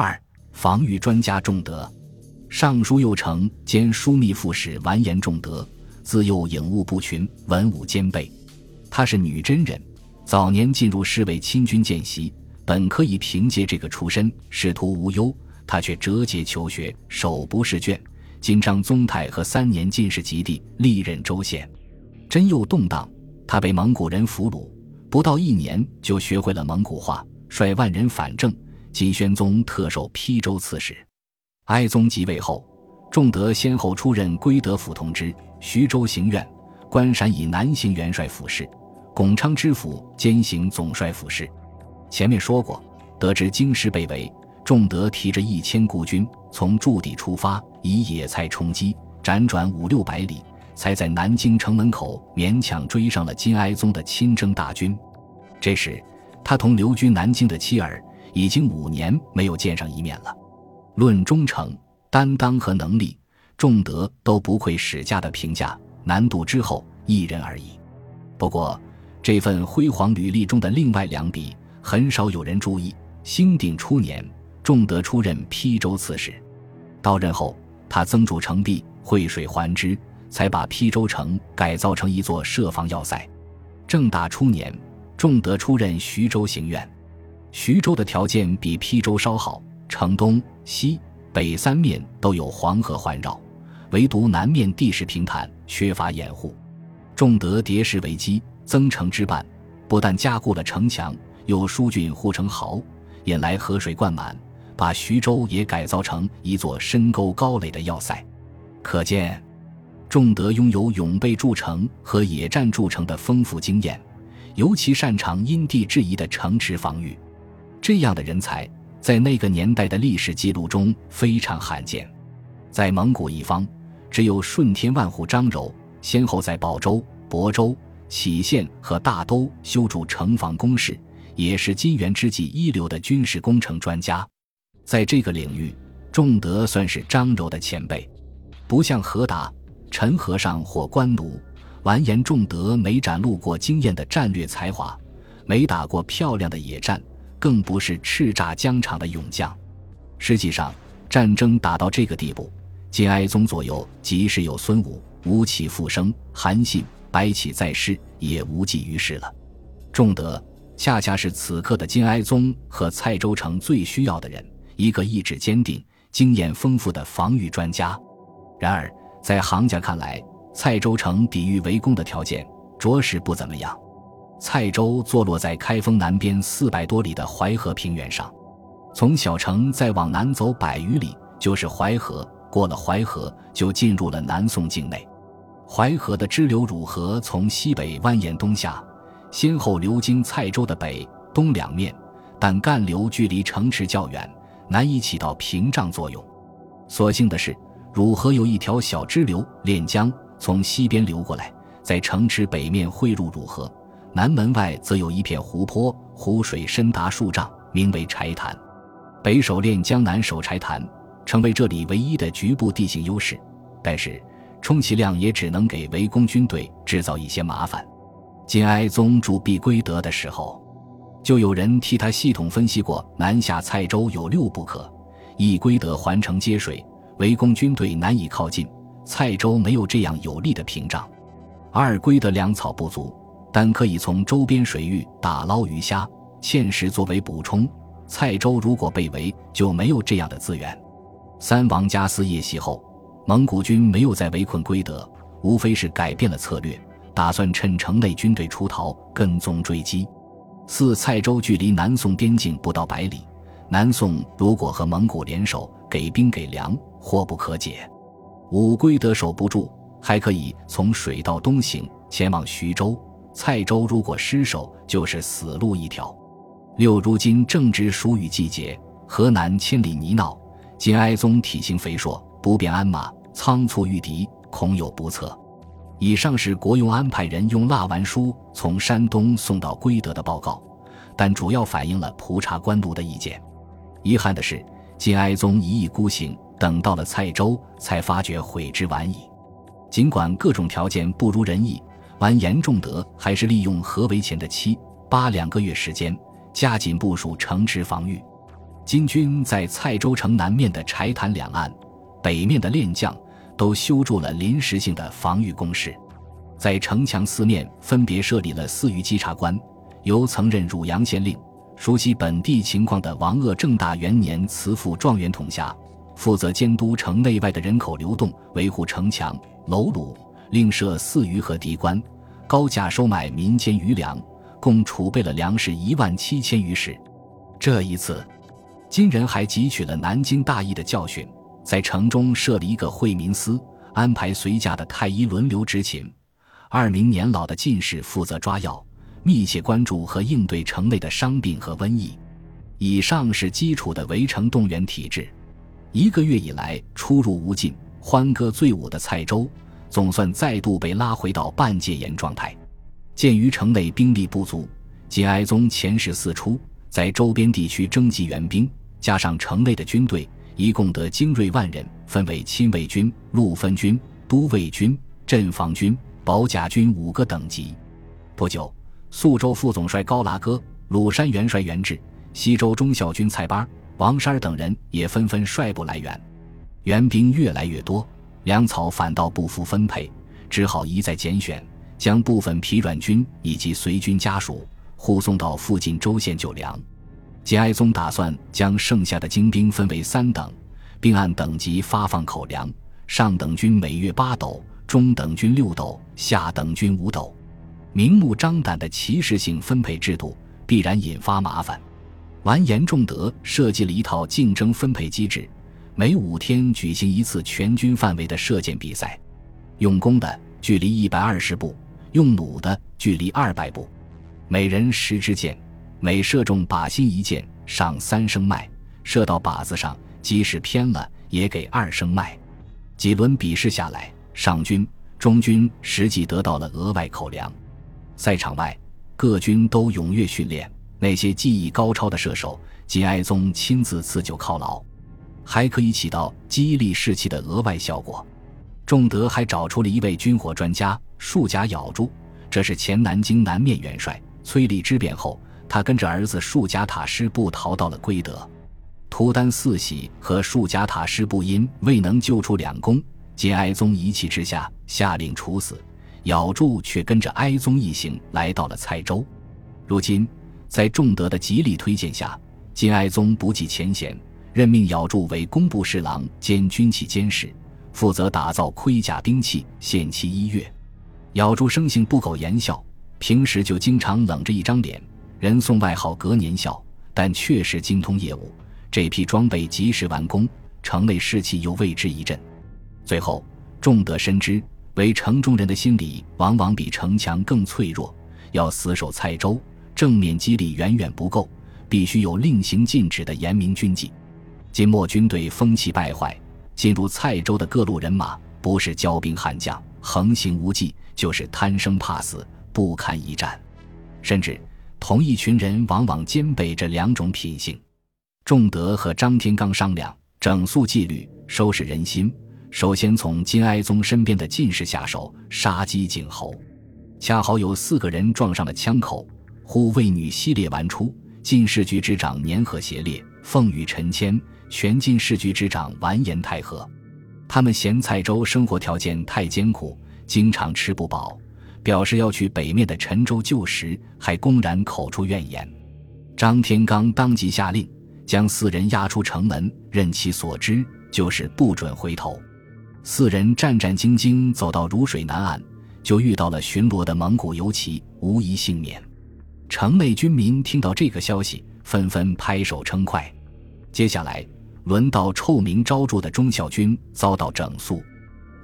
二、防御专家仲德，尚书右丞兼枢密副使完颜仲德，自幼颖悟不群，文武兼备。她是女真人，早年进入侍卫亲军见习，本可以凭借这个出身仕途无忧，她却折节求学，手不释卷。金章宗太和三年进士及第，历任州县。真右动荡，他被蒙古人俘虏，不到一年就学会了蒙古话，率万人反正。金宣宗特授邳州刺史。哀宗即位后，仲德先后出任归德府同知、徐州行院、关陕以南行元帅府事、巩昌知府兼行总帅府事。前面说过，得知京师被围，仲德提着一千孤军从驻地出发，以野菜充饥，辗转五六百里。才在南京城门口勉强追上了金哀宗的亲征大军。这时，他同留居南京的妻儿已经五年没有见上一面了。论忠诚、担当和能力，仲德都不愧史家的评价。南渡之后，一人而已。不过，这份辉煌履历中的另外两笔，很少有人注意。兴定初年，仲德出任邳州刺史，到任后，他增筑城壁，汇水还之。才把邳州城改造成一座设防要塞。正大初年，仲德出任徐州行院。徐州的条件比邳州稍好，城东西北三面都有黄河环绕，唯独南面地势平坦，缺乏掩护。仲德叠石为基，增城之半，不但加固了城墙，又疏浚护城壕，引来河水灌满，把徐州也改造成一座深沟高垒的要塞。可见。仲德拥有勇备筑城和野战筑城的丰富经验，尤其擅长因地制宜的城池防御。这样的人才在那个年代的历史记录中非常罕见。在蒙古一方，只有顺天万户张柔先后在宝州、亳州、杞县和大都修筑城防工事，也是金元之际一流的军事工程专家。在这个领域，仲德算是张柔的前辈，不像何达。陈和尚或官奴完颜仲德没展露过惊艳的战略才华，没打过漂亮的野战，更不是叱咤疆场的勇将。实际上，战争打到这个地步，金哀宗左右即使有孙武、吴起复生、韩信、白起在世，也无济于事了。仲德恰恰是此刻的金哀宗和蔡州城最需要的人，一个意志坚定、经验丰富的防御专家。然而。在行家看来，蔡州城抵御围攻的条件着实不怎么样。蔡州坐落在开封南边四百多里的淮河平原上，从小城再往南走百余里就是淮河，过了淮河就进入了南宋境内。淮河的支流汝河从西北蜿蜒东下，先后流经蔡州的北、东两面，但干流距离城池较远，难以起到屏障作用。所幸的是。汝河有一条小支流练江，从西边流过来，在城池北面汇入汝河。南门外则有一片湖泊，湖水深达数丈，名为柴潭。北守练江，南守柴潭，成为这里唯一的局部地形优势。但是，充其量也只能给围攻军队制造一些麻烦。金哀宗驻毕归德的时候，就有人替他系统分析过南下蔡州有六不可：一归德环城接水。围攻军队难以靠近，蔡州没有这样有力的屏障。二归的粮草不足，但可以从周边水域打捞鱼虾、芡实作为补充。蔡州如果被围，就没有这样的资源。三王家私夜袭后，蒙古军没有再围困归德，无非是改变了策略，打算趁城内军队出逃，跟踪追击。四蔡州距离南宋边境不到百里，南宋如果和蒙古联手，给兵给粮。祸不可解，五归德守不住，还可以从水道东行，前往徐州、蔡州。如果失守，就是死路一条。六如今正值暑雨季节，河南千里泥淖，金哀宗体型肥硕，不便鞍马，仓促御敌，恐有不测。以上是国用安排人用蜡丸书从山东送到归德的报告，但主要反映了蒲察官奴的意见。遗憾的是，金哀宗一意孤行。等到了蔡州，才发觉悔之晚矣。尽管各种条件不如人意，完颜仲德还是利用合围前的七八两个月时间，加紧部署城池防御。金军在蔡州城南面的柴潭两岸、北面的练将都修筑了临时性的防御工事，在城墙四面分别设立了四余稽查官，由曾任汝阳县令、熟悉本地情况的王鄂正大元年慈父状元统辖，负责监督城内外的人口流动，维护城墙楼橹，另设四余和敌官，高价收买民间余粮，共储备了粮食一万七千余石。这一次。金人还汲取了南京大义的教训，在城中设了一个惠民司，安排随驾的太医轮流执勤，二名年老的进士负责抓药，密切关注和应对城内的伤病和瘟疫。以上是基础的围城动员体制。一个月以来出入无尽、欢歌醉舞的蔡州，总算再度被拉回到半戒严状态。鉴于城内兵力不足，金哀宗遣使四出，在周边地区征集援兵。加上城内的军队，一共得精锐万人，分为亲卫军、陆分军、都尉军、镇防军、保甲军五个等级。不久，宿州副总帅高剌哥、鲁山元帅元志、西州中校军蔡八、王山等人也纷纷率部来援。援兵越来越多，粮草反倒不服分配，只好一再拣选，将部分疲软军以及随军家属护送到附近州县救粮。节哀宗打算将剩下的精兵分为三等，并按等级发放口粮。上等军每月八斗，中等军六斗，下等军五斗。明目张胆的歧视性分配制度必然引发麻烦。完颜仲德设计了一套竞争分配机制，每五天举行一次全军范围的射箭比赛，用弓的距离一百二十步，用弩的距离二百步，每人十支箭。每射中靶心一箭，上三升麦；射到靶子上，即使偏了，也给二升麦。几轮比试下来，上军、中军实际得到了额外口粮。赛场外，各军都踊跃训练，那些技艺高超的射手，金哀宗亲自赐酒犒劳，还可以起到激励士气的额外效果。仲德还找出了一位军火专家束甲咬住，这是前南京南面元帅崔立之变后。他跟着儿子束甲塔师部逃到了归德，图丹四喜和束甲塔师部因未能救出两公，金哀宗一气之下下令处死。咬住却跟着哀宗一行来到了蔡州。如今，在仲德的极力推荐下，金哀宗不计前嫌，任命咬柱为工部侍郎兼军器监事，负责打造盔甲兵器，限期一月。咬柱生性不苟言笑，平时就经常冷着一张脸。人送外号“隔年笑”，但确实精通业务。这批装备及时完工，城内士气又为之一振。最后，仲德深知，为城中人的心理往往比城墙更脆弱，要死守蔡州，正面激励远远不够，必须有令行禁止的严明军纪。金末军队风气败坏，进入蔡州的各路人马，不是骄兵悍将，横行无忌，就是贪生怕死，不堪一战，甚至。同一群人往往兼备这两种品性。仲德和张天罡商量整肃纪律、收拾人心，首先从金哀宗身边的进士下手，杀鸡儆猴。恰好有四个人撞上了枪口，护卫女西列完出，进士局之长年和协烈，奉与陈谦，全进士局之长完颜太和。他们嫌蔡州生活条件太艰苦，经常吃不饱。表示要去北面的陈州救时，还公然口出怨言。张天罡当即下令，将四人押出城门，任其所知，就是不准回头。四人战战兢兢走到汝水南岸，就遇到了巡逻的蒙古游骑，无一幸免。城内军民听到这个消息，纷纷拍手称快。接下来，轮到臭名昭著的忠孝军遭到整肃。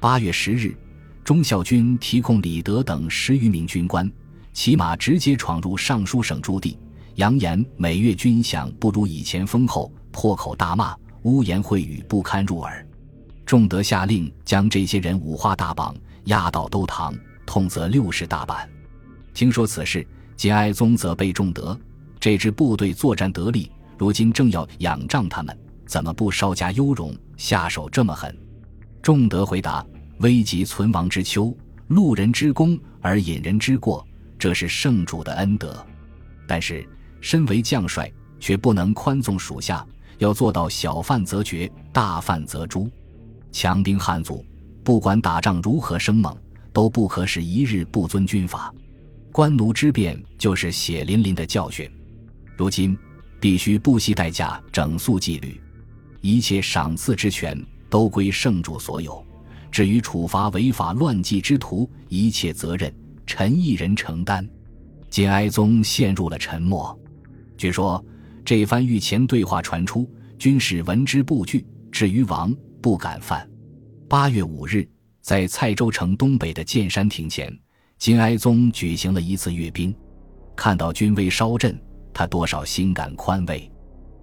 八月十日。忠孝军提控李德等十余名军官，骑马直接闯入尚书省驻地，扬言每月军饷不如以前丰厚，破口大骂，污言秽语不堪入耳。仲德下令将这些人五花大绑，押到兜堂，痛责六十大板。听说此事，节哀宗责备仲德：这支部队作战得力，如今正要仰仗他们，怎么不稍加优容，下手这么狠？仲德回答。危急存亡之秋，路人之功而引人之过，这是圣主的恩德。但是身为将帅，却不能宽纵属下，要做到小犯则决，大犯则诛。强兵悍卒，不管打仗如何生猛，都不可使一日不遵军法。官奴之变就是血淋淋的教训。如今必须不惜代价整肃纪律，一切赏赐之权都归圣主所有。至于处罚违法乱纪之徒，一切责任臣一人承担。金哀宗陷入了沉默。据说这番御前对话传出，军士闻之不惧，至于王不敢犯。八月五日，在蔡州城东北的建山亭前，金哀宗举行了一次阅兵，看到军威稍振，他多少心感宽慰。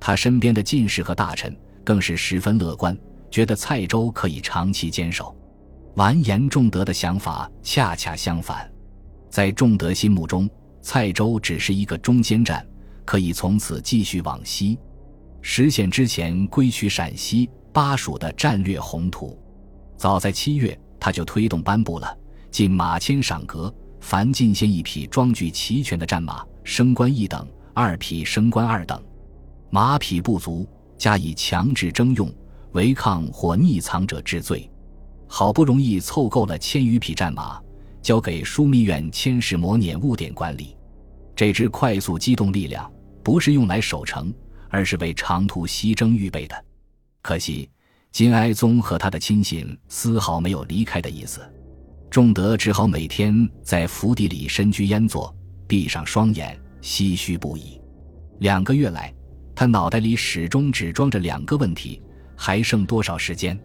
他身边的进士和大臣更是十分乐观。觉得蔡州可以长期坚守，完颜仲德的想法恰恰相反，在仲德心目中，蔡州只是一个中间站，可以从此继续往西，实现之前归取陕西巴蜀的战略宏图。早在七月，他就推动颁布了进马千赏格，凡进献一匹装具齐全的战马，升官一等；二匹升官二等，马匹不足，加以强制征用。违抗或匿藏者治罪，好不容易凑够了千余匹战马，交给枢密院千事模辇务点管理。这支快速机动力量不是用来守城，而是为长途西征预备的。可惜金哀宗和他的亲信丝毫没有离开的意思，仲德只好每天在府邸里深居烟坐，闭上双眼，唏嘘不已。两个月来，他脑袋里始终只装着两个问题。还剩多少时间？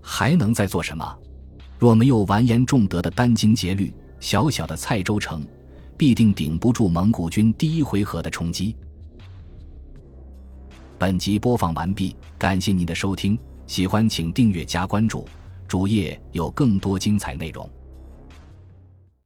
还能再做什么？若没有完颜仲德的殚精竭虑，小小的蔡州城必定顶不住蒙古军第一回合的冲击。本集播放完毕，感谢您的收听，喜欢请订阅加关注，主页有更多精彩内容。